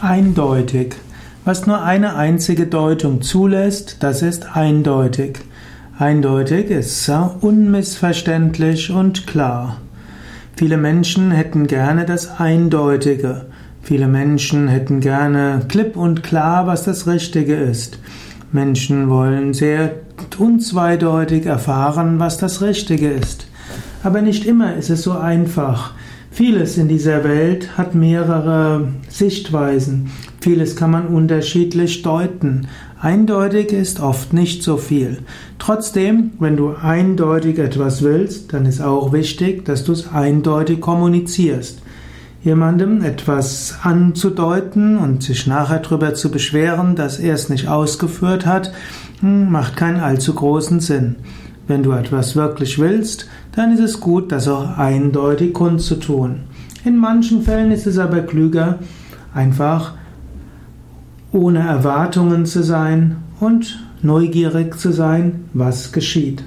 Eindeutig. Was nur eine einzige Deutung zulässt, das ist eindeutig. Eindeutig ist unmissverständlich und klar. Viele Menschen hätten gerne das Eindeutige. Viele Menschen hätten gerne klipp und klar, was das Richtige ist. Menschen wollen sehr unzweideutig erfahren, was das Richtige ist. Aber nicht immer ist es so einfach. Vieles in dieser Welt hat mehrere Sichtweisen. Vieles kann man unterschiedlich deuten. Eindeutig ist oft nicht so viel. Trotzdem, wenn du eindeutig etwas willst, dann ist auch wichtig, dass du es eindeutig kommunizierst. Jemandem etwas anzudeuten und sich nachher darüber zu beschweren, dass er es nicht ausgeführt hat, hm, macht keinen allzu großen Sinn. Wenn du etwas wirklich willst, dann ist es gut, das auch eindeutig kundzutun. In manchen Fällen ist es aber klüger, einfach ohne Erwartungen zu sein und neugierig zu sein, was geschieht.